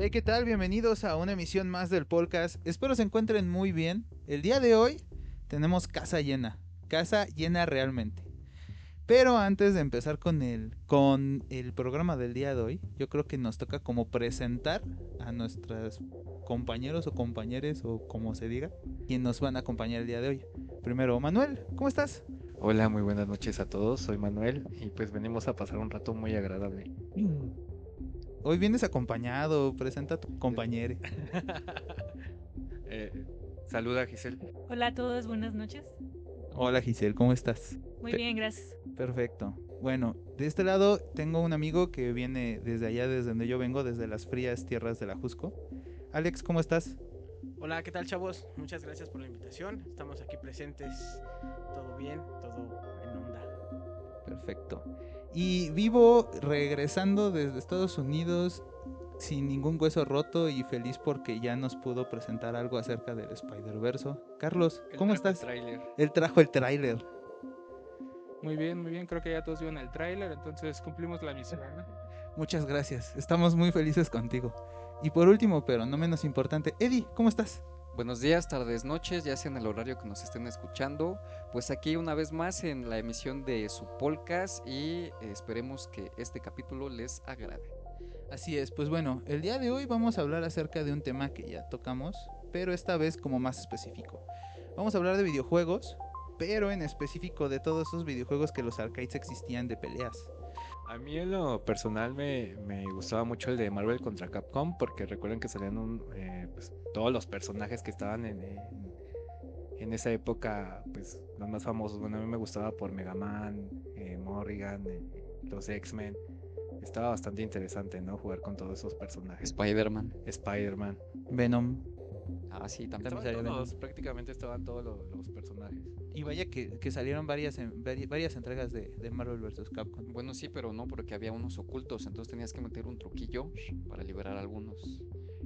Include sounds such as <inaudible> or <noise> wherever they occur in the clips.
Hey, ¿qué tal? Bienvenidos a una emisión más del podcast. Espero se encuentren muy bien. El día de hoy tenemos casa llena, casa llena realmente. Pero antes de empezar con el, con el programa del día de hoy, yo creo que nos toca como presentar a nuestros compañeros o compañeres o como se diga, quien nos van a acompañar el día de hoy. Primero, Manuel, ¿cómo estás? Hola, muy buenas noches a todos. Soy Manuel y pues venimos a pasar un rato muy agradable. Hoy vienes acompañado, presenta a tu compañero. <laughs> Eh, saluda Giselle. Hola a todos, buenas noches. Hola Giselle, ¿cómo estás? Muy Pe- bien, gracias. Perfecto. Bueno, de este lado tengo un amigo que viene desde allá, desde donde yo vengo, desde las frías tierras de la Jusco. Alex, ¿cómo estás? Hola, ¿qué tal chavos? Muchas gracias por la invitación. Estamos aquí presentes. Todo bien, todo en onda. Perfecto. Y vivo regresando desde Estados Unidos sin ningún hueso roto y feliz porque ya nos pudo presentar algo acerca del Spider-Verse. Carlos, ¿cómo trajo el estás? tráiler. Él trajo el tráiler. Muy bien, muy bien. Creo que ya todos vieron el tráiler, entonces cumplimos la misión. ¿no? Muchas gracias. Estamos muy felices contigo. Y por último, pero no menos importante, Eddie, ¿cómo estás? Buenos días, tardes, noches, ya sea en el horario que nos estén escuchando. Pues aquí una vez más en la emisión de su podcast y eh, esperemos que este capítulo les agrade. Así es, pues bueno, el día de hoy vamos a hablar acerca de un tema que ya tocamos, pero esta vez como más específico. Vamos a hablar de videojuegos, pero en específico de todos esos videojuegos que los arcades existían de peleas. A mí en lo personal me, me gustaba mucho el de Marvel contra Capcom porque recuerden que salían un, eh, pues, todos los personajes que estaban en, en, en esa época, pues los más famosos. Bueno, a mí me gustaba por Mega Man, eh, Morrigan, eh, los X-Men. Estaba bastante interesante, ¿no? Jugar con todos esos personajes. Spider-Man. Spider-Man. Venom. Ah, sí, también. Estaban Venom. todos, prácticamente estaban todos los, los personajes. Y vaya que, que salieron varias, varias entregas de, de Marvel vs. Capcom. Bueno, sí, pero no, porque había unos ocultos, entonces tenías que meter un truquillo para liberar algunos.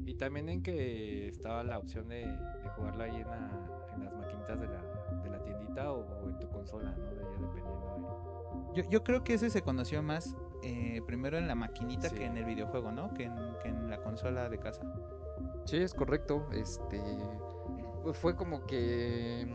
Y también en que estaba la opción de, de jugarlo ahí en, la- en las maquinitas de la, de la tiendita o, en tu consola, ¿no? De ya dependiendo Yo, yo creo que ese se conoció más eh, primero en la maquinita Sí. que en el videojuego, ¿no? Que en, que en la consola de casa. Sí, es correcto. Este fue como que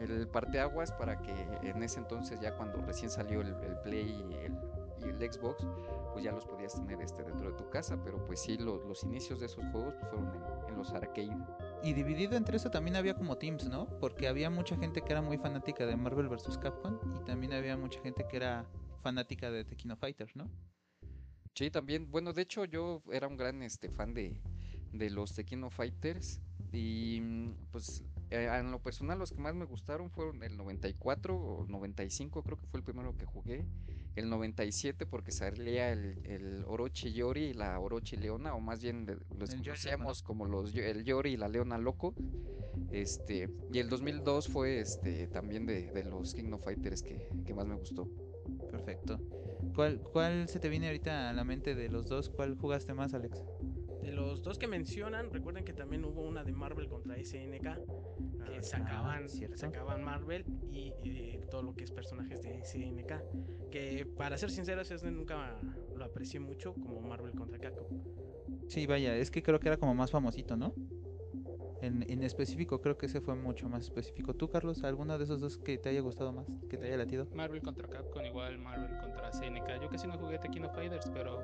el parteaguas para que en ese entonces ya cuando recién salió el, el Play y el, y el Xbox, pues ya los podías tener este dentro de tu casa, pero pues sí lo- los inicios de esos juegos pues, fueron en, en los arcade. Y dividido entre eso también había como teams, ¿no? Porque había mucha gente que era muy fanática de Marvel vs. Capcom y también había mucha gente que era fanática de Tekkino Fighters, ¿no? Sí, también, bueno, de hecho yo era un gran este fan de, de los Tekkino Fighters y mm, pues eh, en lo personal los que más me gustaron fueron el 94 o 95 creo que fue el primero que jugué, el 97 porque salía el, el Orochi Yori y la Orochi Leona o más bien los conocíamos como los el Yori y la Leona Loco. Este, y el 2002 fue este también de, de los King of Fighters que, que más me gustó. Perfecto. ¿Cuál, ¿Cuál se te viene ahorita a la mente de los dos? ¿Cuál jugaste más, Alex? De los dos que mencionan, recuerden que también hubo una de Marvel contra SNK. Que Ah, sacaban, ¿cierto? sacaban Marvel y, y todo lo que es personajes de SNK. Que para ser sinceros, ese nunca lo aprecié mucho como Marvel contra Capcom. Sí, vaya, es que creo que era como más famosito, ¿no? En, en específico, creo que ese fue mucho más específico. ¿Tú, Carlos, alguno de esos dos que te haya gustado más? ¿Que te haya latido? Marvel contra Capcom, igual Marvel contra CNK. Yo casi no jugué Tekken of Fighters, pero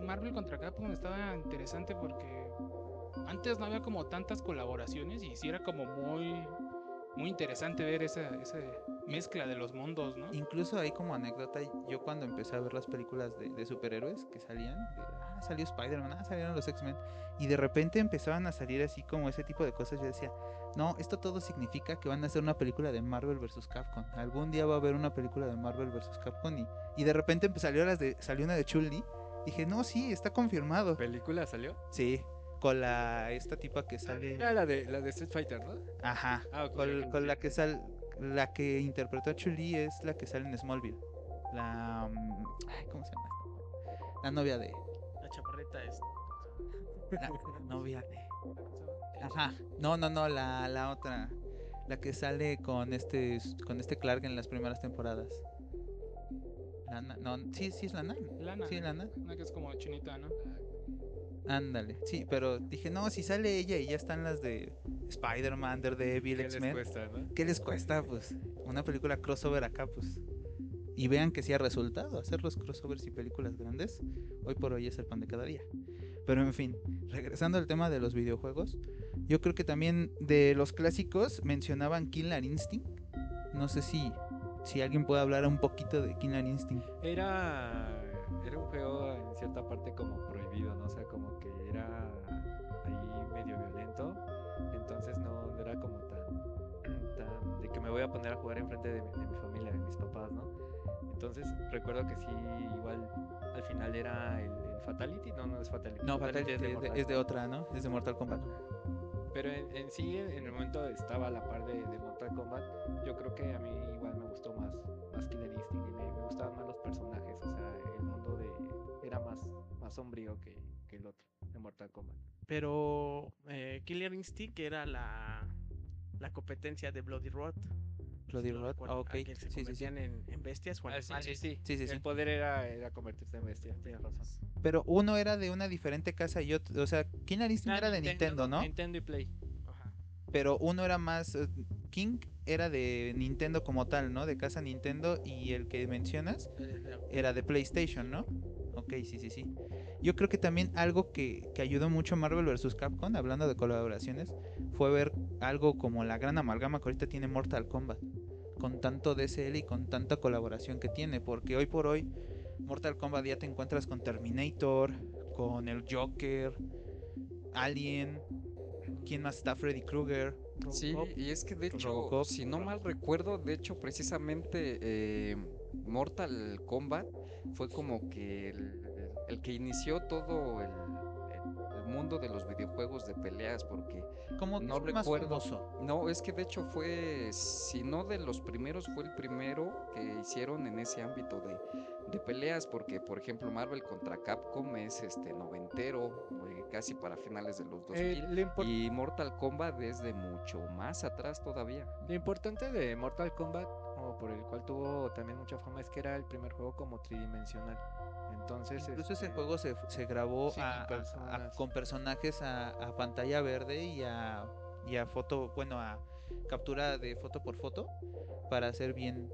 Marvel contra Capcom estaba interesante porque antes no había como tantas colaboraciones y sí era como muy, muy interesante ver esa, esa mezcla de los mundos, ¿no? Incluso hay como anécdota, yo cuando empecé a ver las películas de, superhéroes que salían, de, ah, salió Spider-Man, ah, salieron los X-Men, y de repente empezaban a salir así como ese tipo de cosas, yo decía, no, esto todo significa que van a hacer una película de Marvel vs. Capcom, algún día va a haber una película de Marvel vs. Capcom, y, y de repente empe- salió, las de, salió una de Chun-Li, dije, no, sí, está confirmado, ¿Película salió? sí, con la, esta tipa que sale, Era la de, la de Street Fighter, ¿no? ajá, Ah, ok, con, con la que sal, la que interpretó a Chun-Li es la que sale en Smallville. La mm, ay, ¿cómo se llama? esta? La novia de La chaparrita es. la novia de <laughs> Ajá. No, no, no, la, la otra. La que sale con este con este Clark en las primeras temporadas. Lana, no, sí, sí es Lana. Lana. Sí, Lana. Una que es como chinita, ¿no? Ándale, sí, pero dije, no, si sale ella y ya están las de Spider-Man, Daredevil, ¿Qué les X-Men, cuesta, no? ¿qué les cuesta? Pues una película crossover acá, pues. Y vean que sí ha resultado hacer los crossovers y películas grandes. Hoy por hoy es el pan de cada día. Pero en fin, regresando al tema de los videojuegos, yo creo que también de los clásicos mencionaban Killer Instinct. No sé si, si alguien puede hablar un poquito de Killer Instinct. Era, era un juego en cierta parte como prohibido, ¿no? O sea, como que era ahí medio violento. Entonces no, no era como tan, tan de que me voy a poner a jugar enfrente de, mi- de mi familia, de mis papás, ¿no? Entonces recuerdo que sí, igual al final era el, el Fatality, no, no es Fatality. No, Fatality es de, Mortal es de otra, ¿no? Es de Mortal Kombat. Pero en, en sí, en el momento estaba a la par de, de Mortal Kombat. Yo creo que a mí igual gustó más, más Killer Instinct y me, me gustaban más los personajes. O sea, el mundo de era más, más sombrío que, que el otro, de Mortal Kombat. Pero eh, Killer Instinct era la, la competencia de Bloody Roar. Bloody Roar, ah, ok, Que se sí, sí, sí. En, en bestias o Ah, sí, sí, sí. Sí, sí, sí. El poder era, era convertirse en bestia, tienes razón. Pero uno era de una diferente casa y otro, o sea, Killer Instinct Ah, era de Nintendo, ¿no? Nintendo y Play. Pero uno era más eh, King era de Nintendo como tal, ¿no? De casa Nintendo y el que mencionas era de PlayStation, ¿no? Ok, sí, sí, sí. Yo creo que también algo que, que ayudó mucho Marvel vs. Capcom, hablando de colaboraciones, fue ver algo como la gran amalgama que ahorita tiene Mortal Kombat. Con tanto DSL y con tanta colaboración que tiene. Porque hoy por hoy, Mortal Kombat ya te encuentras con Terminator, con el Joker, Alien. ¿Quién más está? Freddy Krueger. Sí, y es que de hecho, Robocop. si no mal recuerdo, de hecho precisamente eh, Mortal Kombat fue como que el, el que inició todo el mundo de los videojuegos de peleas, porque Como No es el más recuerdo. no, es que de hecho fue, si no de los primeros, fue el primero que hicieron en ese ámbito de, de peleas, porque por ejemplo Marvel contra Capcom es este noventero, eh, casi para finales de los 2000. Eh, Y Mortal Kombat es de mucho más atrás todavía. lo importante de Mortal Kombat, o por el cual tuvo también mucha fama, es que era el primer juego como tridimensional. Entonces, Incluso ese este, juego se, se grabó Sí, a- con a- a- personas. con personajes a, a pantalla verde y a, y a foto, bueno, a captura de foto por foto para hacer bien,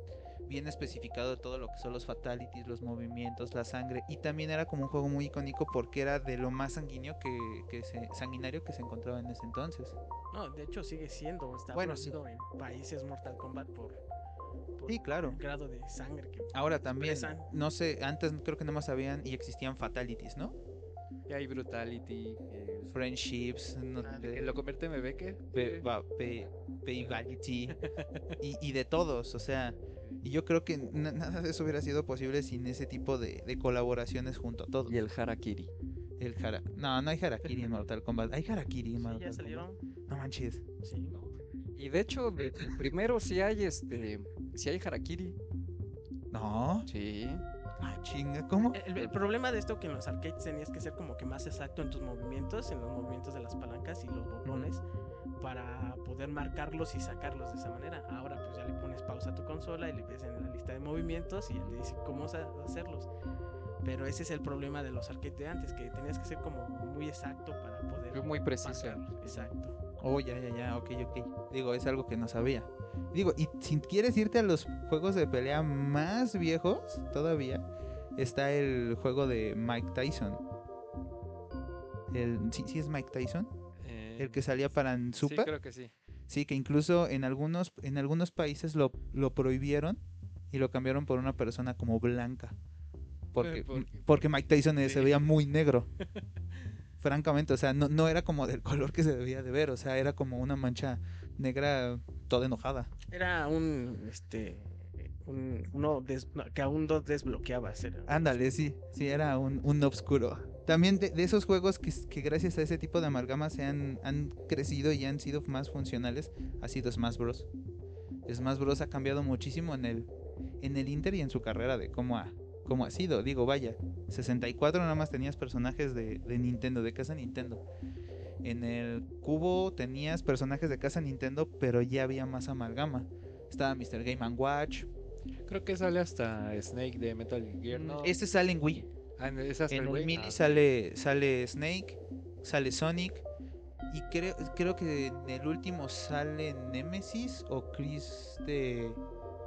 bien especificado todo lo que son los fatalities, los movimientos, la sangre. Y también era como un juego muy icónico porque era de lo más sanguíneo que, que se, sanguinario que se encontraba en ese entonces. No, de hecho sigue siendo. Está Bueno, sí. en países Mortal Kombat por Sí, claro. el grado de sangre que Ahora también, expresan. no sé, antes creo que no más habían y existían fatalities, ¿no? y hay Brutality, eh, Friendships, no ah, lo convierte en bebé, que va- pe- Payvality, y, y de todos, o sea, y yo creo que na- nada de eso hubiera sido posible sin ese tipo de, de colaboraciones junto a todos. Y el Harakiri. El Hara- no, no hay Harakiri en <laughs> Mortal Kombat, hay Harakiri en Sí, Mortal ya Kombat. salieron. No manches. Sí. Y de hecho, de- primero sí hay este. Sí hay Harakiri. No, Sí. ah, chinga, ¿cómo? El, el problema de esto que en los arcades tenías que ser como que más exacto en tus movimientos, en los movimientos de las palancas y los botones, para poder marcarlos y sacarlos de esa manera. Ahora pues ya le pones pausa a tu consola y le ves en la lista de movimientos y ya te dice cómo hacerlos. Pero ese es el problema de los arcades de antes, que tenías que ser como muy exacto para poder Es muy preciso. marcarlos. Exacto. Oh, ya, ya, ya, ok, ok. Digo, es algo que no sabía. Digo, y si quieres irte a los juegos de pelea más viejos, todavía, está el juego de Mike Tyson. El, ¿sí, sí es Mike Tyson? eh, El que salía para en Sí, Super. creo que sí. Sí, que incluso en algunos, en algunos países lo, lo prohibieron y lo cambiaron por una persona como blanca. Porque, ¿por- porque Mike Tyson eh, se veía muy negro. <laughs> Francamente, o sea, no, no era como del <laughs> color que se debía de ver, o sea, era como una mancha negra toda enojada. Era un, este, un, uno des- que aún no desbloqueabas. era- Ándale, sí, sí, era un, un obscuro. También de, de esos juegos que, que gracias a ese tipo de amalgama se han, han crecido y han sido más funcionales, ha sido Smash Bros. Smash Bros ha cambiado muchísimo en el, en el Inter y en su carrera de cómo ha, cómo ha sido. Digo, vaya, 64 nada más tenías personajes de, de Nintendo, de casa Nintendo. En el Cubo tenías personajes de casa Nintendo, pero ya había más amalgama. Estaba Mr. Game Watch. Creo que sale hasta Snake de Metal Gear, ¿no? Este sale en Wii. Ah, en el mini Ah, sale, sale Snake, sale Sonic. Y creo, creo que en el último sale Nemesis o Chris de,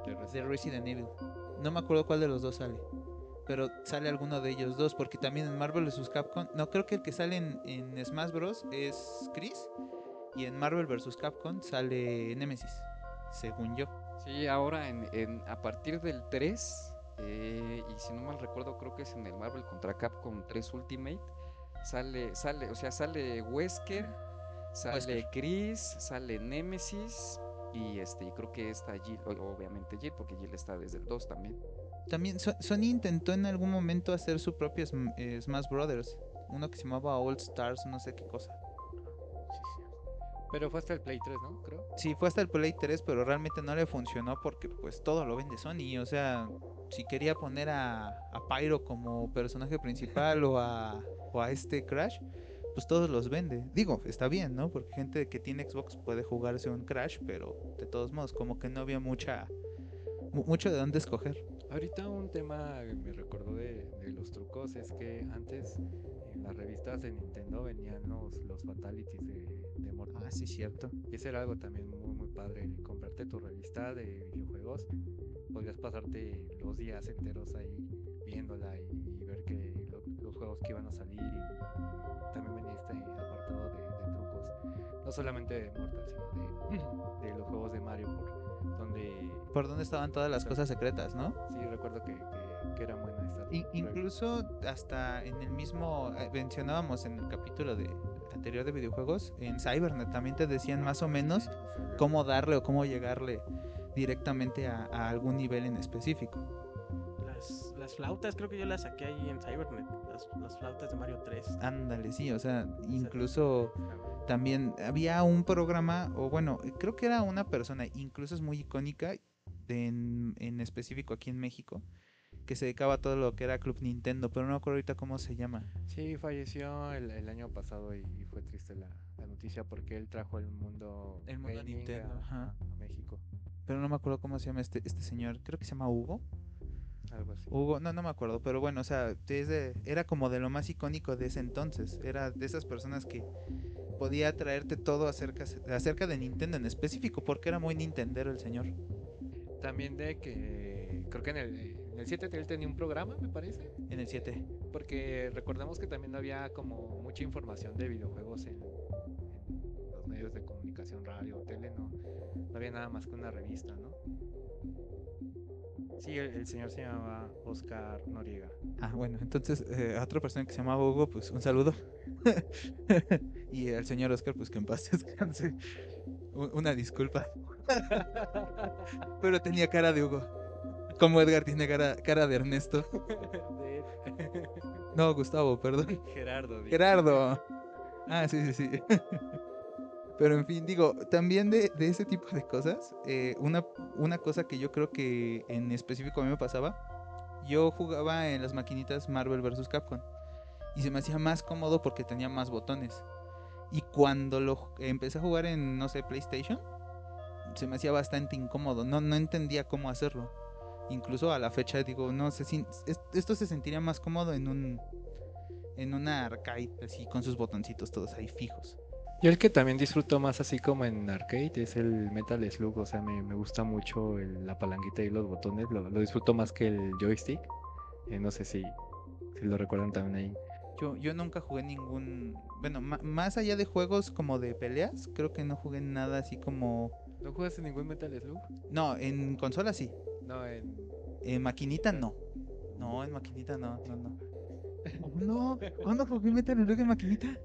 de de Resident- Resident Evil. No me acuerdo cuál de los dos sale. Pero sale alguno de ellos dos. Porque también en Marvel vs. Capcom. No, creo que el que sale en, en Smash Bros. es Chris. Y en Marvel vs. Capcom sale Nemesis. Según yo. Sí, ahora en, en- a partir del 3, eh, y si no mal recuerdo, creo que es en el Marvel contra Capcom 3 Ultimate, sale, sale, o sea, sale Wesker, sale Wesker. Chris, sale Nemesis, y este, y creo que está Jill, obviamente Jill, porque Jill está desde el 2 también. También So- Sony intentó en algún momento hacer su propio eh, Smash Brothers. Uno que se llamaba All Stars, no sé qué cosa. Pero fue hasta el Play 3, ¿no? Creo. Sí, fue hasta el Play 3, pero realmente no le funcionó porque pues todo lo vende Sony. O sea, si quería poner a, a Pyro como personaje principal o, a, o a este Crash, pues todos los vende. Digo, está bien, ¿no? Porque gente que tiene Xbox puede jugarse un Crash, pero de todos modos, como que no había mucha mu- mucho de dónde escoger. Ahorita un tema que me recordó de, de los trucos es que antes en las revistas de Nintendo venían los, los fatalities de, de Mortal. Ah, sí, cierto. Y ese era algo también muy muy padre, comprarte tu revista de videojuegos. Podrías pasarte los días enteros ahí viéndola y, y ver que lo- los juegos que iban a salir y también venía este apartado de. No solamente de Mortal, sino de, de los juegos de Mario, por, donde Por dónde estaban todas las cosas secretas, ¿no? sí recuerdo que, que, que era buena esta. In- incluso hasta en el mismo eh, mencionábamos en el capítulo de anterior de videojuegos en Cybernet también te decían más o menos cómo darle o cómo llegarle directamente a, a algún nivel en específico. Las, las flautas, creo que yo las saqué ahí en Cybernet. Las, las flautas de Mario 3. Ándale, sí, o sea, incluso también había un programa, o bueno, creo que era una persona, incluso es muy icónica, de en, en específico aquí en México, que se dedicaba a todo lo que era Club Nintendo, pero no me acuerdo ahorita cómo se llama. Sí, falleció el, el año pasado y, y fue triste la, la noticia porque él trajo el mundo, El mundo Nintendo, a- ajá. a México, Pero no me acuerdo cómo se llama este, este señor, creo que se llama Hugo. Algo así. Hugo, no, no me acuerdo, pero bueno, o sea, desde, era como de lo más icónico de ese entonces. Era de esas personas que podía traerte todo acerca, acerca de Nintendo en específico, porque era muy Nintendero el señor. También de que creo que en el, en el 7 él tenía un programa, me parece, En el 7. porque recordemos que también no había como mucha información de videojuegos en, en los medios de comunicación, radio, tele, no, no había nada más que una revista, ¿no? Sí, el, el señor se llamaba Oscar Noriega. Ah, bueno, entonces eh, a otra persona que se llamaba Hugo, pues un saludo. <laughs> y al señor Oscar, pues que en paz <laughs> descanse. Una disculpa. <laughs> pero tenía cara de Hugo. Como Edgar tiene cara, cara de Ernesto. No, Gustavo, perdón. Gerardo. Gerardo. Ah, sí, sí, sí. Pero en fin, digo, también de, de ese tipo de cosas, eh, una, una cosa que yo creo que en específico a mí me pasaba, yo jugaba en las maquinitas Marvel vs. Capcom y se me hacía más cómodo porque tenía más botones. Y cuando lo empecé a jugar en, no sé, PlayStation, se me hacía bastante incómodo, no, no entendía cómo hacerlo. Incluso a la fecha digo, no sé si es- esto se sentiría más cómodo en un en una arcade así con sus botoncitos todos ahí fijos. Yo el que también disfruto más así como en arcade es el Metal Slug, o sea, me, me gusta mucho el- la palanquita y los botones, lo, lo disfruto más que el joystick. Eh, no sé si, si lo recuerdan también ahí. Yo, yo nunca jugué ningún, bueno, más allá de juegos como de peleas, creo que no jugué nada así como, ¿No jugaste ningún Metal Slug? no, en consola sí, No, en... en maquinita no. No, en maquinita no, no, no. <laughs> No, ¿cuándo jugué Metal Slug en maquinita?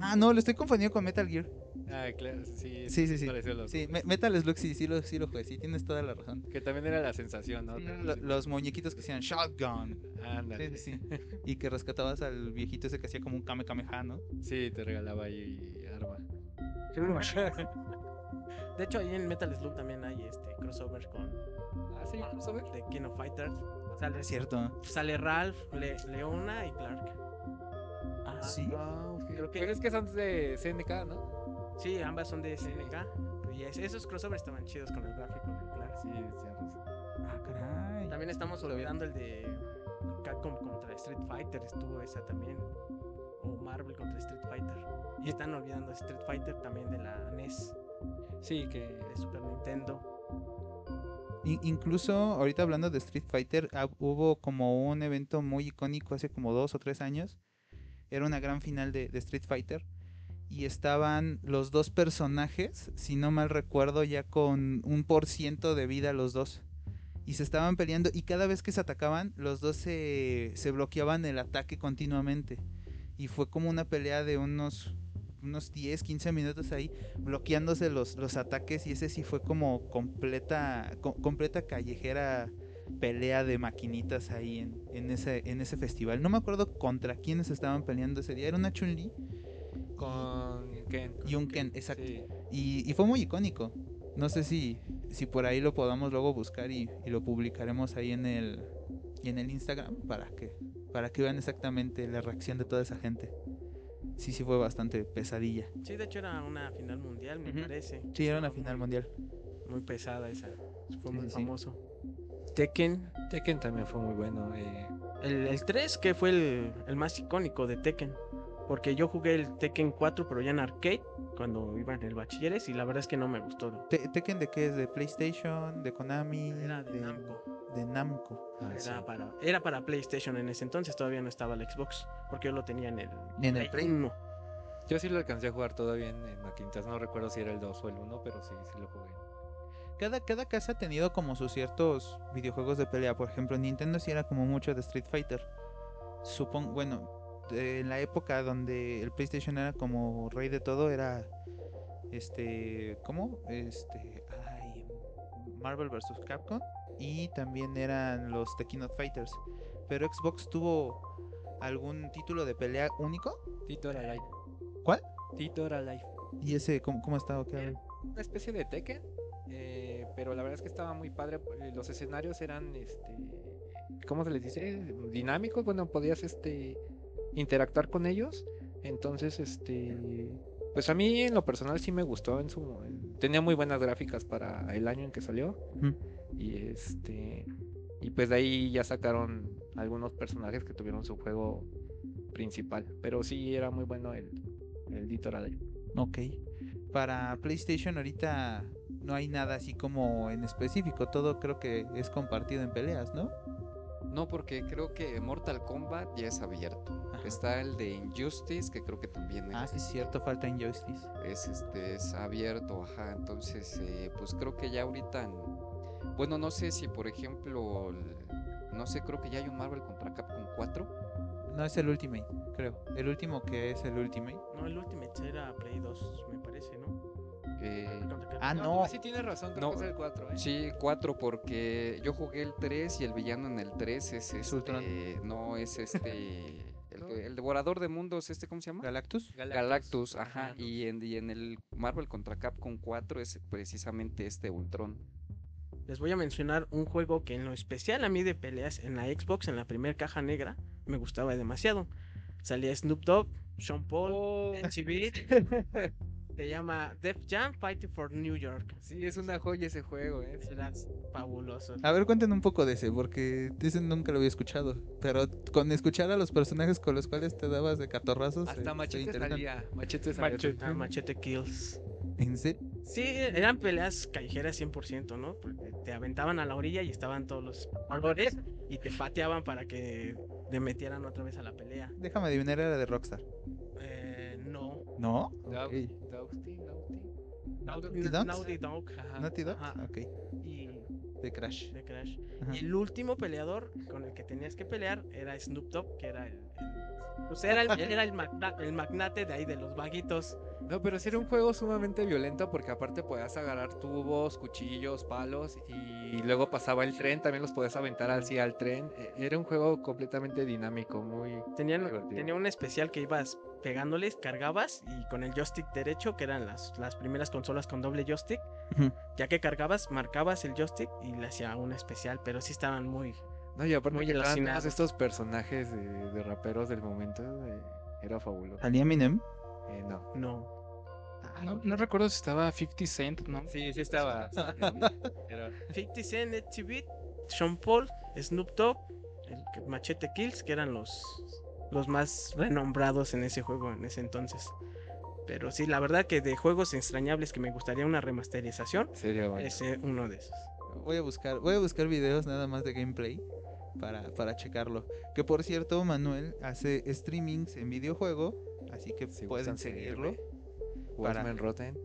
Ah, no, lo estoy confundiendo con Metal Gear. Ah, claro, sí. Sí, sí, sí. Sí. Me- Metal Slug sí, sí lo, sí lo jugué, sí, tienes toda la razón. Que también era la sensación, ¿no? Lo- los muñequitos que hacían shotgun. Ándale. Sí, sí, sí. <laughs> Y que rescatabas al viejito ese que hacía como un Kame Kameha, ¿no? Sí, te regalaba ahí arma. De hecho, ahí en Metal Slug también hay este crossover con Ah, sí, crossover. de King of Fighters. Sale, Es cierto. sale Ralph, Le- Leona y Clark. Ah, sí. Ah, ok. Creo que- Pero es que son de CNK, ¿no? Sí, ambas son de SNK. Y es- esos crossovers estaban chidos con el gráfico de Clark. Sí, razón. Ah, caray. También estamos olvidando el de Capcom contra Street Fighter estuvo esa también. O Marvel contra Street Fighter. Y están olvidando Street Fighter también de la NES, Sí, que de Super Nintendo. In- incluso ahorita hablando de Street Fighter, ah, hubo como un evento muy icónico hace como dos o tres años. Era una gran final de, Street Fighter. Y estaban los dos personajes, si no mal recuerdo, ya con un por ciento de vida los dos. Y se estaban peleando y cada vez que se atacaban, los dos se, se bloqueaban el ataque continuamente. Y fue como una pelea de unos, unos 10, 15 minutos ahí, bloqueándose los, los ataques. Y ese sí fue como completa, co- completa callejera pelea de maquinitas ahí en, en, ese, en ese festival. No me acuerdo contra quiénes estaban peleando ese día. Era una Chun-Li con Ken. y un Ken, exacto. Sí. Y, y fue muy icónico. No sé si, si por ahí lo podamos luego buscar y, y lo publicaremos ahí en el, y en el Instagram para que, para que vean exactamente la reacción de toda esa gente. Sí, sí fue bastante pesadilla. Sí, de hecho era una final mundial, me parece. Sí, era una final mundial. Muy pesada esa. Fue Sí, muy sí. famoso. Tekken. Tekken también fue muy bueno. eh, El, el 3 que fue el, el más icónico de Tekken. Porque yo jugué el Tekken 4 pero ya en arcade cuando iba en el bachilleres y la verdad es que no me gustó. Te- ¿Tekken de qué es? ¿De PlayStation? ¿De Konami? Era de Namco. de Namco. ah, sí. Era para, era para PlayStation en ese entonces, todavía no estaba el Xbox. Porque yo lo tenía en el, En el Play. 1. Yo sí lo alcancé a jugar todavía en, en. No recuerdo si era el 2 o el 1, pero sí, sí lo jugué. Cada, cada casa ha tenido como sus ciertos videojuegos de pelea. Por ejemplo, Nintendo sí era como mucho de Street Fighter. Supongo, bueno, de- en la época donde el PlayStation era como rey de todo, era este, ¿cómo? Este, ay, Marvel vs. Capcom y también eran los Tekken of Fighters. Pero Xbox tuvo algún título de pelea único. Tito era Life. ¿Cuál? Tito era Life. ¿Y ese cómo, cómo está? Una especie de Tekken, eh, pero la verdad es que estaba muy padre. eh, Los escenarios eran, este, ¿cómo se les dice? Dinámicos. Bueno, podías, este, interactuar con ellos. Entonces, este, pues a mí en lo personal sí me gustó. En su, en- tenía muy buenas gráficas para el año en que salió. Y este, y pues de ahí ya sacaron algunos personajes que tuvieron su juego principal. Pero sí era muy bueno el, el Dito. Ok. Para PlayStation ahorita no hay nada así como en específico. Todo creo que es compartido en peleas, ¿no? No, porque creo que Mortal Kombat ya es abierto. Ajá. Está el de Injustice, que creo que también Ah, es, sí, es cierto, falta Injustice. es, este, es abierto, ajá. Entonces, eh, pues creo que ya ahorita. en- Bueno, no sé si, por ejemplo, no sé, creo que ya hay un Marvel contra Capcom 4. No es el Ultimate, creo. El último que es el Ultimate. No, el Ultimate era Play 2, me parece, ¿no? eh, Ah, no. sí tienes razón, creo creo es que es el 4, ¿eh? Sí, 4 porque yo jugué el 3 y el villano en el 3 es este, no es este, <laughs> el, devorador de mundos, este, ¿cómo se llama? Galactus. Galactus, ajá, Ajá. y en, y en el Marvel contra Capcom 4 es precisamente este Ultron. Les voy a mencionar un juego que en lo especial a mí de peleas en la Xbox, en la primera caja negra, me gustaba demasiado. Salía Snoop Dogg, Sean Paul, Oh. <laughs> Se llama Def Jam Fighting for New York. sí, es una joya ese juego, ¿eh? Era fabuloso. A ver, cuenten un poco de ese, porque ese nunca lo había escuchado. Pero con escuchar a los personajes con los cuales te dabas de catorrazos. Hasta eh, Machete salía. Machete salía. Machete, ah, Machete Kills. ¿En serio? Sí, eran peleas callejeras 100%, ¿no? Porque te aventaban a la orilla y estaban todos los jugadores y te pateaban para que te metieran otra vez a la pelea. Déjame adivinar, era de Rockstar. Eh, no. ¿No? Dau- Ok. Daughty, Daughty. Naughty Dogs? Naughty Dog. Ajá. ¿Naughty Dog? Ajá. Ok. Y De Crash. de Crash. Ajá. Y el último peleador con el que tenías que pelear era Snoop Dogg, que era el. el- pues era el, <laughs> era el, magna- el magnate de ahí de los vaguitos. No, pero sí era un juego sumamente violento porque aparte podías agarrar tubos, cuchillos, palos y luego pasaba el tren, también los podías aventar así al tren. E- Era un juego completamente dinámico, muy... Tenían, Divertido. tenía un especial que ibas pegándoles, cargabas y con el joystick derecho, que eran las, las primeras consolas con doble joystick, ya que cargabas, marcabas el joystick y le hacía un especial, pero sí estaban muy... No, y aparte Muy todos estos personajes de, de raperos del momento, eh, era fabuloso. ¿Salía Eminem? Eh, no. No. No, no recuerdo si estaba 50 Cent, ¿no? Sí, sí estaba. <laughs> Era- 50 Cent, HB, Sean Paul, Snoop Dogg el Machete Kills, que eran los, los más renombrados en ese juego en ese entonces. Pero sí, la verdad que de juegos extrañables que me gustaría una remasterización, Sería bueno. es eh, uno de esos. Voy a buscar, voy a buscar videos nada más de gameplay para, para checarlo. Que por cierto, Manuel hace streamings en videojuego, así que Si pueden seguirlo. seguirme. para- Wolfman Rotten.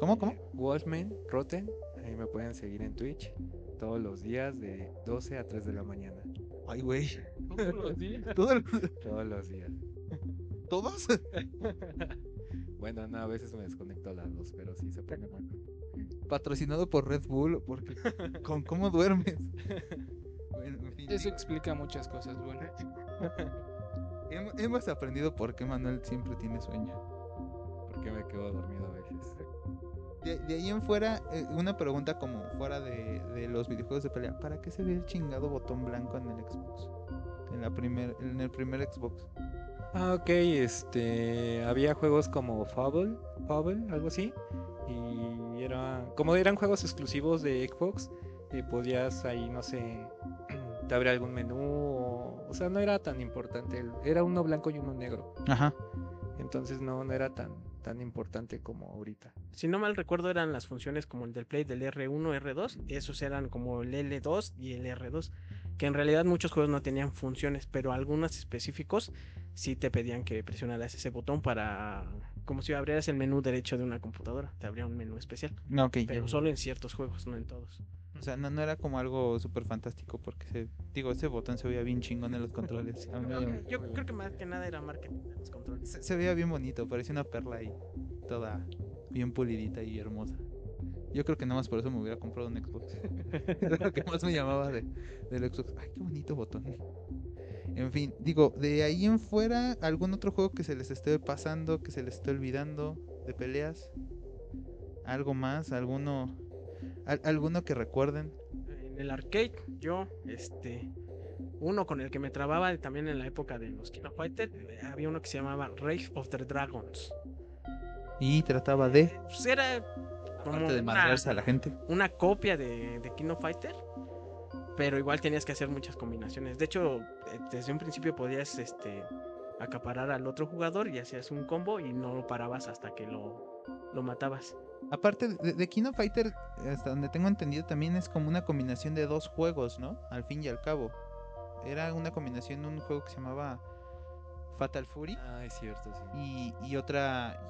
¿Cómo, cómo? Eh, Wolfman Rotten. Ahí me pueden seguir en Twitch todos los días de 12 a 3 de la mañana. Ay, güey. Todos los días. <laughs> Todos los días. ¿Todos? <laughs> Bueno, no, a veces me desconecto a las 2, pero sí se pone bueno. Patrocinado por Red Bull, porque con cómo duermes. Bueno, en fin, Eso digo, explica muchas cosas, bueno. <laughs> hem- hemos aprendido por qué Manuel siempre tiene sueño. Porque me quedo dormido a veces. De, de ahí en fuera, eh, una pregunta como fuera de, de los videojuegos de pelea. ¿Para qué se ve el chingado botón blanco en el Xbox? En, la primer, en el primer Xbox. Ah, ok, este. Había juegos como Fable, Fable, algo así. Y era. Como eran juegos exclusivos de Xbox, y podías ahí, no sé. <clears throat> Te abre algún menú. O, o sea, no era tan importante. Era uno blanco y uno negro. Ajá. Entonces no, no era tan, tan importante como ahorita. Si no mal recuerdo, eran las funciones como el del Play del R1, R2. Esos eran como el L2 y el R2. Que en realidad muchos juegos no tenían funciones, pero algunos específicos sí te pedían que presionaras ese botón para. Como si abrieras el menú derecho de una computadora. Te abría un menú especial. No. Pero solo en ciertos juegos, no en todos. O sea, no, no era como algo súper fantástico porque, se, digo, ese botón se veía bien chingón en los controles. A mí me- Yo creo que más que nada era marketing de los controles. se, se veía bien bonito, parecía una perla ahí, toda bien pulidita y hermosa. Yo creo que nada más por eso me hubiera comprado un Xbox. <laughs> Era lo que más me llamaba de, del Xbox. Ay, qué bonito botón. En fin, digo, de ahí en fuera, ¿algún otro juego que se les esté pasando, que se les esté olvidando de peleas? ¿Algo más? ¿Alguno, al- alguno que recuerden? En el arcade, yo, este. Uno con el que me trababa también en la época de los King of Fighters, eh, había uno que se llamaba Rage of the Dragons. Y trataba de, Pues era como aparte de una, madrearse a la gente. una copia de, de King of Fighter, pero igual tenías que hacer muchas combinaciones. De hecho, eh, desde un principio podías este, acaparar al otro jugador y hacías un combo y no lo parabas hasta que lo, lo matabas. Aparte de, de King of Fighter, hasta donde tengo entendido, también es como una combinación de dos juegos, ¿no? Al fin y al cabo. Era una combinación de un juego que se llamaba Fatal Fury Ah, es cierto, sí. y, y otra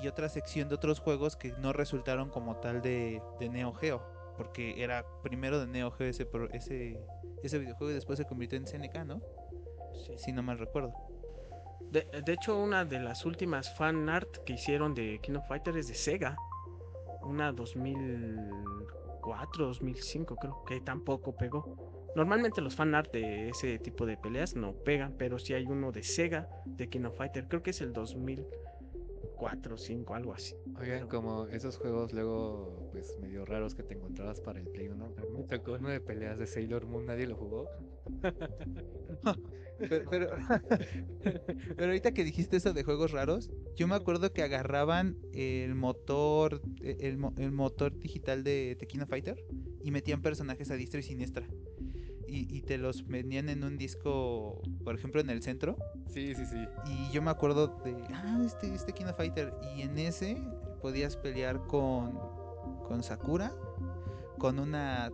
y, y otra sección de otros juegos que no resultaron como tal de, de Neo Geo. Porque era primero de Neo Geo ese, ese, ese videojuego y después se convirtió en SNK, ¿no? Si no mal recuerdo. De, de hecho, una de las últimas fan art que hicieron de King of Fighters es de Sega. Una 2004, 2005 creo que tampoco pegó. Normalmente los fan art de ese tipo de peleas no pegan, pero sí hay uno de Sega de King of Fighter. Creo que es el 2004, 5, algo así. Oigan, como esos juegos luego, pues medio raros que te encontrabas para el Play 1. Me tocó uno de peleas de Sailor Moon, nadie lo jugó. <laughs> Pero, pero, <laughs> pero ahorita que dijiste eso de juegos raros, yo me acuerdo que agarraban el motor, e- el, mo- el motor digital de Tequila Fighter y metían personajes a diestra y siniestra. Y, y te los venían en un disco, por ejemplo, en el centro. Sí, sí, sí. Y yo me acuerdo de, ah, este es Tequila Fighter. Y en ese podías pelear con, con Sakura, con una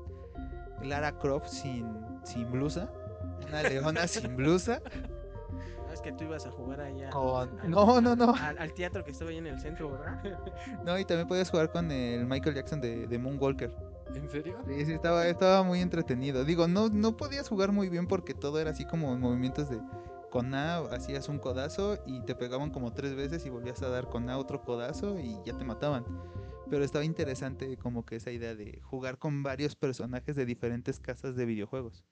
Lara Croft sin, sin blusa, una leona sin blusa. Ah, Es que tú ibas a jugar allá Con... No, no, no. al, al teatro que estaba ahí en el centro, ¿verdad? <laughs> No, y también podías jugar con el Michael Jackson de, de Moonwalker. ¿En serio? Sí, sí, estaba, estaba muy entretenido. Digo, no, no podías jugar muy bien porque todo era así como movimientos de... Con A hacías un codazo y te pegaban como tres veces y volvías a dar con A otro codazo y ya te mataban. Pero estaba interesante como que esa idea de jugar con varios personajes de diferentes casas de videojuegos.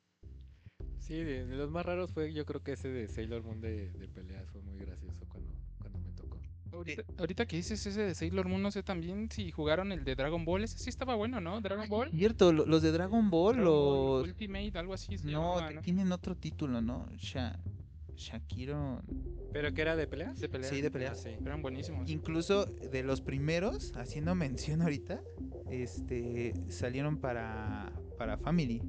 Sí, de, de los más raros fue yo creo que ese de Sailor Moon de, de peleas fue muy gracioso cuando, cuando me tocó. Ahorita, ahorita que dices ese de Sailor Moon, no sé también si jugaron el de Dragon Ball. Ese sí estaba bueno, ¿no? Dragon Ball. Cierto, lo- los de Dragon Ball, Dragon Ball los... Ultimate, algo así. se No, llamaba, te- ¿no? tienen otro título, ¿no? Sha... Shakiro... ¿Pero qué era de peleas? De peleas. Sí, de peleas. sí. Eran buenísimos. Incluso de los primeros, haciendo mención ahorita, este salieron para, para Family.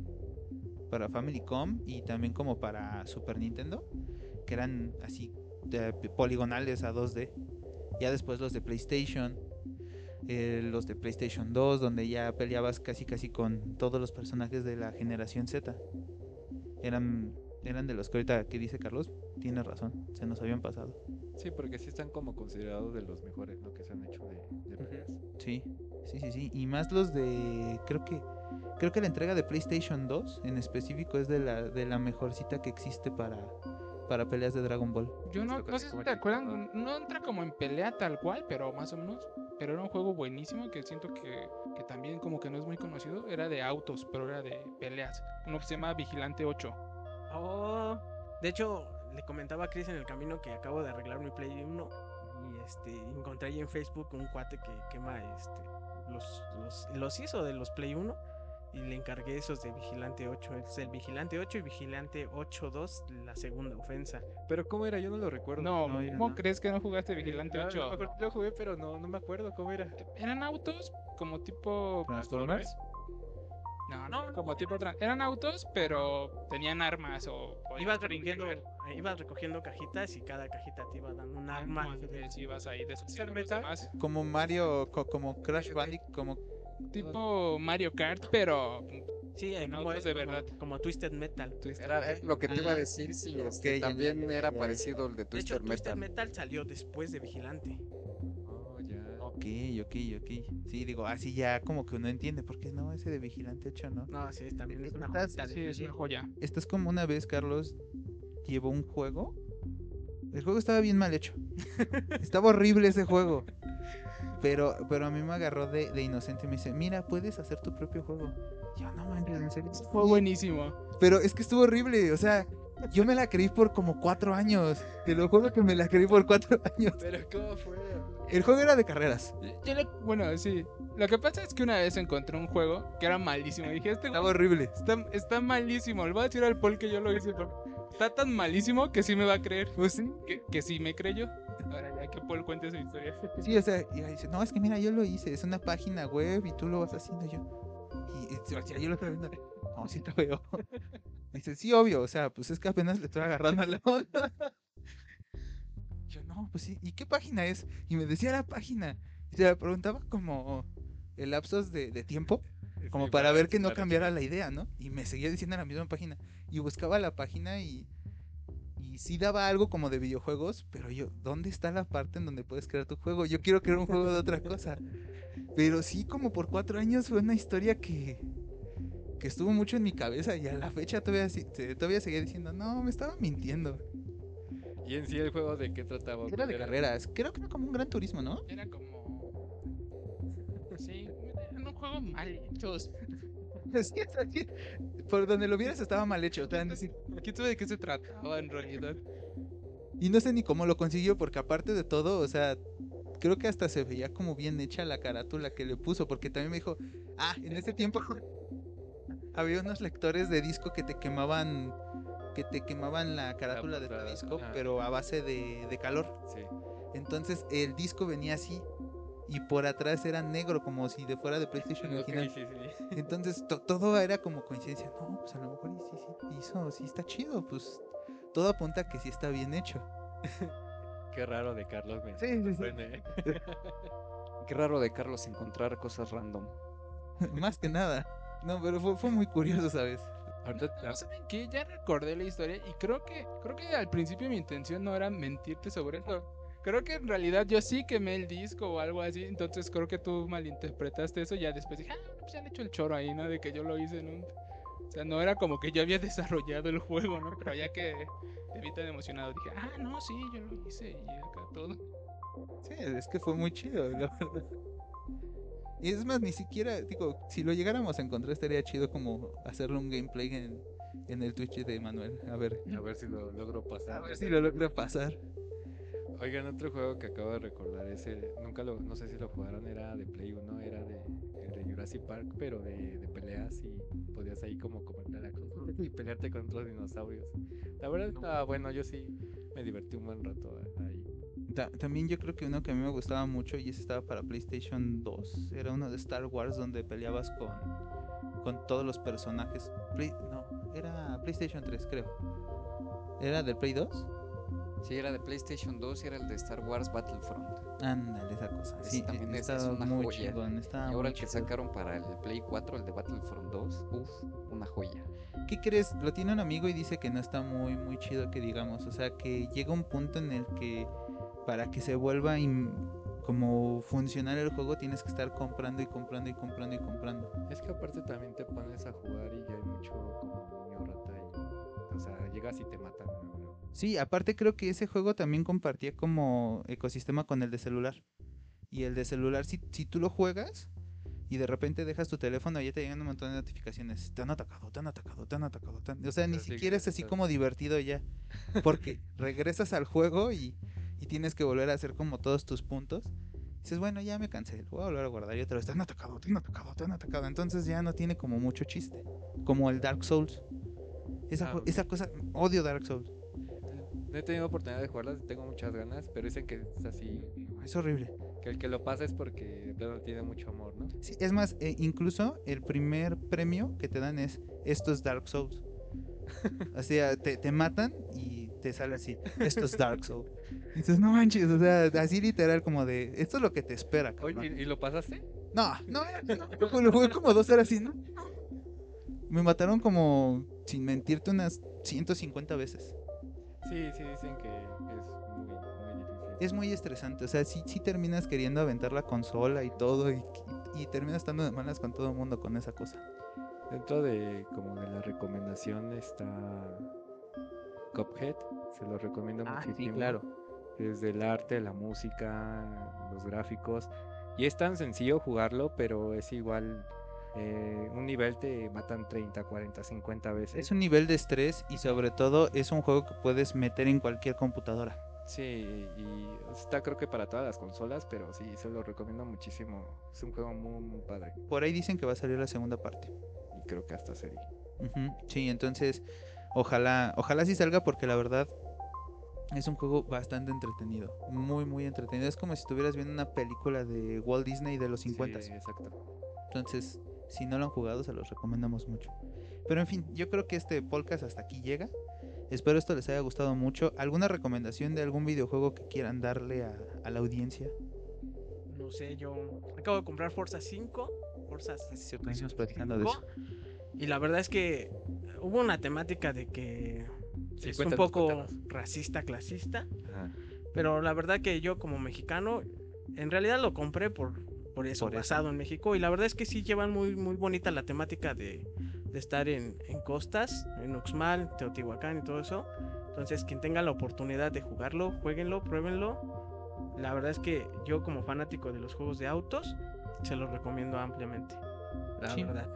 Para Famicom y también como para Super Nintendo, que eran así de- poligonales a 2D. Ya después los de PlayStation, eh, los de PlayStation 2, donde ya peleabas casi casi con todos los personajes de la generación Z. Eran, eran de los que ahorita que dice Carlos, tiene razón, se nos habían pasado. Sí, porque sí están como considerados de los mejores, ¿no? Que se han hecho de, de peleas. Sí, sí, sí, sí. Y más los de. Creo que. Creo que la entrega de PlayStation 2 en específico es de la, de la mejorcita que existe para, para peleas de Dragon Ball. Yo no, no sé si te acuerdan, no entra como en pelea tal cual, pero más o menos. Pero era un juego buenísimo que siento que, que también como que no es muy conocido. Era de autos, pero era de peleas. Uno que se llama Vigilante 8. Oh, de hecho, le comentaba a Chris en el camino que acabo de arreglar mi Play 1 y este encontré ahí en Facebook un cuate que quema este los, los, los hizo de los Play 1 y le encargué esos de Vigilante 8. Es el Vigilante 8 y Vigilante 8.2, la segunda ofensa. Pero ¿cómo era? Yo no lo recuerdo. No, no, ¿cómo no. crees que no jugaste Vigilante Ah, 8? no me acuerdo, lo jugué, pero no, no me acuerdo cómo era. Eran autos como tipo. ¿Transformers? No, no, como tipo. Eran autos, pero tenían armas o. o Ibas recogiendo, eh, ibas recogiendo cajitas y cada cajita te iba dando un arma. ibas ahí demás. Como Mario, co- como Crash Bandicoot, como. Tipo Mario Kart, pero. Sí, eh, en como, autos es, de como- verdad. como Twisted Metal. Era eh, lo que te iba a Ah, decir, sí, este, ya, también ya, era ya, parecido al de De hecho, Twister Twisted Metal. Metal salió después de Vigilante. Oh, ya. Ok, ok, ok. Sí, digo, así ya como que uno entiende, porque no, ese de Vigilante 8 no. No, sí, también es una Estás- Sí, es una joya. Esto es como una vez Carlos llevó un juego. El juego estaba bien mal hecho. <laughs> estaba horrible ese juego. Pero, pero a mí me agarró de, de inocente y me dice, mira, puedes hacer tu propio juego. Yo no manches, en serio. Fue buenísimo. Pero es que estuvo horrible, o sea, yo me la creí por como cuatro años. Te lo juro que me la creí por cuatro <laughs> años. Pero ¿cómo fue? El juego era de carreras. Yo le- bueno, sí. Lo que pasa es que una vez encontré un juego que era malísimo. Y dije, este Estaba horrible. está, está malísimo. Le voy a decir al Paul que yo lo hice. pero Está tan malísimo que sí me va a creer. Pues. Que, que sí me creyó. Ahora ya que Paul cuente su historia. Sí, o sea, y dice, no, es que mira, yo lo hice, es una página web y tú lo vas haciendo yo. Y, o sea, yo lo estaba viendo, no, sí te veo. Me <laughs> dice, sí, obvio, o sea, pues es que apenas le estoy agarrando la onda. <laughs> Yo, no, pues sí, ¿y qué página es? Y me decía la página. Y se la preguntaba como el lapsos de, de tiempo, como Sí, para ver que no cambiara la idea, ¿no? Y me seguía diciendo la misma página. Y buscaba la página y, y sí daba algo como de videojuegos, pero yo, ¿dónde está la parte en donde puedes crear tu juego? Yo quiero crear un juego de otra cosa. Pero sí, como por cuatro años fue una historia que, que estuvo mucho en mi cabeza y a la fecha todavía, todavía seguía diciendo, no, me estaba mintiendo. ¿Y en sí el juego de qué trataba? Era de carreras, creo que era como un gran turismo, ¿no? Era como. Juego mal hecho. Sí, <laughs> es así. Por donde lo vieras estaba mal hecho. te van a decir. ¿Quién sabe de qué se trataba en realidad? Y no sé ni cómo lo consiguió, porque aparte de todo, o sea, creo que hasta se veía como bien hecha la carátula que le puso, porque también me dijo, ah, en ese tiempo <laughs> había unos lectores de disco que te quemaban, que te quemaban la carátula de tu disco, pero a base de, de calor. Sí. Entonces el disco venía así. Y por atrás era negro, como si de fuera de <laughs> PlayStation original. sí, sí. Entonces to- todo era como coincidencia. No, pues a lo mejor sí, sí, hizo, sí está chido. Pues todo apunta a que sí está bien hecho. <laughs> Qué raro de Carlos me Sí, sí, sí. sorprende. <laughs> Qué raro de Carlos encontrar cosas random. Más que nada. No, pero fue, fue muy curioso, ¿sabes? Ahorita ¿No ¿Saben qué? Ya recordé la historia y creo que creo que al principio mi intención no era mentirte sobre eso. Creo que en realidad yo sí quemé el disco o algo así, entonces creo que tú malinterpretaste eso y ya después dije, ah, pues ya le echo el choro ahí, ¿no? De que yo lo hice en un... O sea, no era como que yo había <laughs> desarrollado el juego, ¿no? Pero ya que te vi tan emocionado, dije, ah, no, sí, yo lo hice y acá todo. Sí, es que fue muy chido, la verdad. Y es más, ni siquiera, digo, si lo llegáramos a encontrar estaría chido como hacerle un gameplay en, en el Twitch de Manuel. A ver, a ver si lo logro pasar. a ver si lo logra pasar. Oigan, otro juego que acabo de recordar, ese, nunca lo, no sé si lo jugaron, era de Play 1, era de, el de Jurassic Park, pero de, de peleas y podías ahí como comandar a cosas <laughs> y pelearte con otros dinosaurios. La verdad estaba bueno, yo sí me divertí un buen rato ahí. Ta- también yo creo que uno que a mí me gustaba mucho y ese estaba para PlayStation 2 era uno de Star Wars donde peleabas con, con todos los personajes. Play- no, era PlayStation 3, creo. ¿Era del Play 2? Sí, era de PlayStation 2 y era el de Star Wars Battlefront. Ándale, esa cosa. Ese Sí, también es- una muy joya. chingón, y ahora el que chido. sacaron para el Play 4, el de Battlefront 2, uff, una joya. ¿Qué crees? Lo tiene un amigo y dice que no está muy, muy chido que digamos. O sea, que llega un punto en el que para que se vuelva como funcionar el juego tienes que estar comprando y comprando y comprando y comprando. Es que aparte también te pones a jugar y ya hay mucho como niño rata y, o sea, llegas y te matan. Sí, aparte creo que ese juego también compartía como ecosistema con el de celular. Y el de celular, si, si tú lo juegas y de repente dejas tu teléfono, ya te llegan un montón de notificaciones. Te han atacado, te han atacado, te han atacado. te han-". O sea, ni siquiera es así como divertido ya. Porque <laughs> regresas al juego y, y tienes que volver a hacer como todos tus puntos. Dices, bueno, ya me cansé, voy a volver a guardar y otra vez. Te han atacado, te han atacado, te han atacado. Entonces ya no tiene como mucho chiste. Como el Dark Souls. Esa, Ah, esa cosa, odio Dark Souls. No he tenido oportunidad de jugarlas, tengo muchas ganas, pero dicen que es así, Es horrible. que el que lo pasa es porque de plano tiene mucho amor, ¿no? Sí, es más, eh, incluso el primer premio que te dan es esto es Dark Souls. <laughs> o sea, te, te matan y te sale así, esto es Dark Souls. Y dices, no manches, o sea, así literal como de, esto es lo que te espera. Oye, cabrón". ¿y, y lo pasaste? No, no, no, lo jugué como dos horas así, ¿no? Me mataron como, sin mentirte, unas 150 veces. Sí, sí, dicen que es muy, muy difícil. Es muy estresante, o sea, sí, sí terminas queriendo aventar la consola y todo, y, y terminas estando de malas con todo el mundo con esa cosa. Dentro de como de la recomendación está Cuphead, se lo recomiendo Ah, muchísimo. Desde el arte, la música, los gráficos. Y es tan sencillo jugarlo, pero es igual. Eh, un nivel te matan 30, 40, 50 veces. Es un nivel de estrés y sobre todo es un juego que puedes meter en cualquier computadora. Sí, y está creo que para todas las consolas, pero sí, se lo recomiendo muchísimo. Es un juego muy, muy padre. Por ahí dicen que va a salir la segunda parte. Y creo que hasta serie. Ujú, Sí, entonces ojalá, ojalá sí salga porque la verdad es un juego bastante entretenido. Muy, muy entretenido. Es como si estuvieras viendo una película de Walt Disney de los 50. Sí, exacto. Entonces, si no lo han jugado, se los recomendamos mucho. Pero en fin, yo creo que este podcast hasta aquí llega. Espero esto les haya gustado mucho. ¿Alguna recomendación de algún videojuego que quieran darle a, a la audiencia? No sé, yo acabo de comprar Forza 5. Forza Es cierto, estuvimos platicando de 5, Y la verdad es que hubo una temática de que Sí, es un poco cuéntanos. racista, clasista. Ajá. Pero la verdad que yo como mexicano, en realidad lo compré por, por eso, Por eso. basado en México. Y la verdad es que sí llevan muy, muy bonita la temática de, de estar en, en costas, en Uxmal, Teotihuacán y todo eso. Entonces, quien tenga la oportunidad de jugarlo, jueguenlo, pruébenlo. La verdad es que yo como fanático de los juegos de autos, se los recomiendo ampliamente. La Sí. verdad.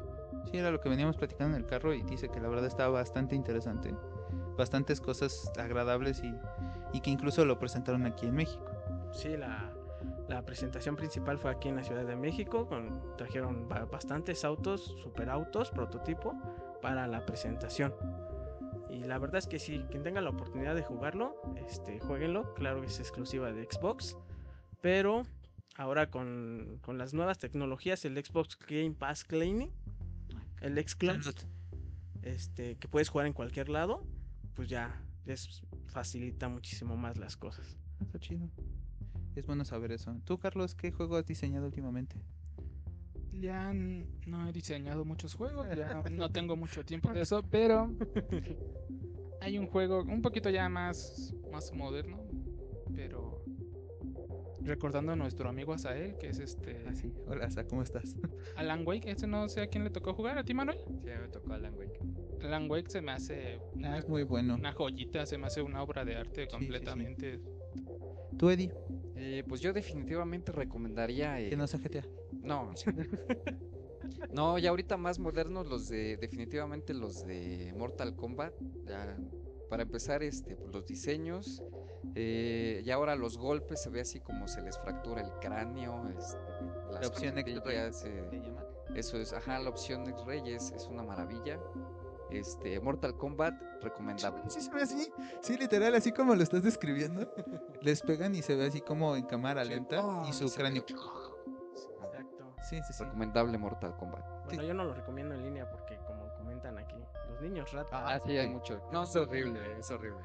Sí, era lo que veníamos platicando en el carro y dice que la verdad estaba bastante interesante. Bastantes cosas agradables y, y que incluso lo presentaron aquí en México. Sí, la, la presentación principal fue aquí en la Ciudad de México. Con, trajeron ba- bastantes autos, superautos, prototipo, para la presentación. Y la verdad es que sí, quien tenga la oportunidad de jugarlo, este, jueguenlo. Claro que es exclusiva de Xbox. Pero ahora con, con las nuevas tecnologías, el Xbox Game Pass Cleaning, el xCloud, este, que puedes jugar en cualquier lado, pues ya les facilita muchísimo más las cosas. Está chido. Es bueno saber eso. Tú, Carlos, ¿qué juego has diseñado últimamente? Ya no he diseñado muchos juegos, ya <laughs> no tengo mucho tiempo de eso, pero <laughs> hay un juego un poquito ya más, más moderno, pero recordando a nuestro amigo Asael, que es este Ah, sí. Hola, Asa, ¿cómo estás? <laughs> Alan Wake, ese no sé a quién le tocó jugar, a ti Manuel. Sí, me tocó Alan Wake. Alan Wake se me hace Ah, una, es muy bueno. una joyita, se me hace una obra de arte sí, sí. completamente. ¿Tú, Eddie? Eh, pues yo definitivamente recomendaría... eh, Que no sea GTA. No. <laughs> No, ya ahorita más modernos los de definitivamente los de Mortal Kombat. Ya, para empezar, este, pues, los diseños. eh, y ahora los golpes se ve así como se les fractura el cráneo. este, las La opción X-Ray eh, eso es, ajá, la opción X-Ray es, es una maravilla. Este, Mortal Kombat, recomendable. Sí, se ve así. Sí, literal, así como lo estás describiendo. <laughs> Les pegan y se ve así como en cámara Sí. lenta Oh, y su se ve- cráneo. Exacto. Sí, sí, sí. Recomendable Mortal Kombat. Bueno, yo no lo recomiendo en línea porque como comentan aquí, los niños. Rat Ah, sí, hay mucho. No, es horrible, es horrible.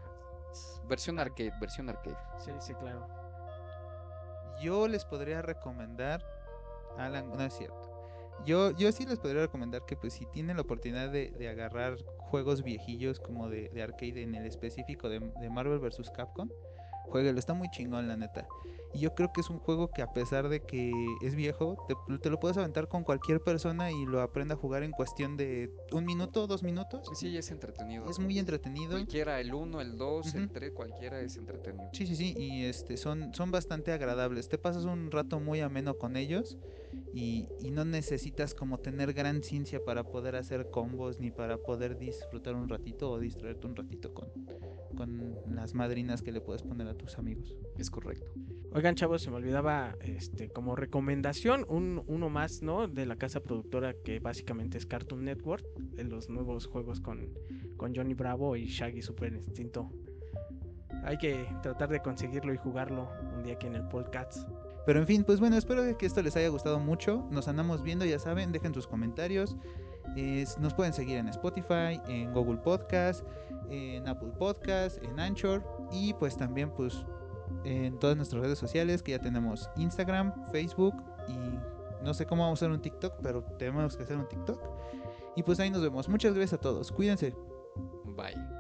Versión arcade, versión arcade. Sí, sí, claro. Yo les podría recomendar. Alan, no es cierto. Yo, yo sí les podría recomendar que pues si tienen la oportunidad de, de agarrar juegos viejillos como de, de arcade en el específico de, de Marvel vs. Capcom, jueguelo, está muy chingón la neta. Y yo creo que es un juego que a pesar de que es viejo, te, te lo puedes aventar con cualquier persona y lo aprenda a jugar en cuestión de un minuto, dos minutos. Sí, es entretenido. Es muy entretenido. Cualquiera, el 1, el 2, el Ujú. 3, cualquiera es entretenido. Sí, sí, sí, y este son, son bastante agradables. Te pasas un rato muy ameno con ellos y, y no necesitas como tener gran ciencia para poder hacer combos ni para poder disfrutar un ratito o distraerte un ratito con, con las madrinas que le puedes poner a tus amigos. Es correcto. Oigan, chavos, se me olvidaba, este, como recomendación, un, uno más, ¿no? De la casa productora que básicamente es Cartoon Network, de los nuevos juegos con, con Johnny Bravo y Shaggy Super Instinto. Hay que tratar de conseguirlo y jugarlo un día aquí en el podcast. Pero en fin, pues bueno, espero que esto les haya gustado mucho. Nos andamos viendo, ya saben, dejen sus comentarios. Es- nos pueden seguir en Spotify, en Google Podcast, en Apple Podcast, en Anchor y pues también pues en todas nuestras redes sociales que ya tenemos Instagram, Facebook y no sé cómo vamos a hacer un TikTok, pero tenemos que hacer un TikTok. Y pues ahí nos vemos. Muchas gracias a todos. Cuídense. Bye.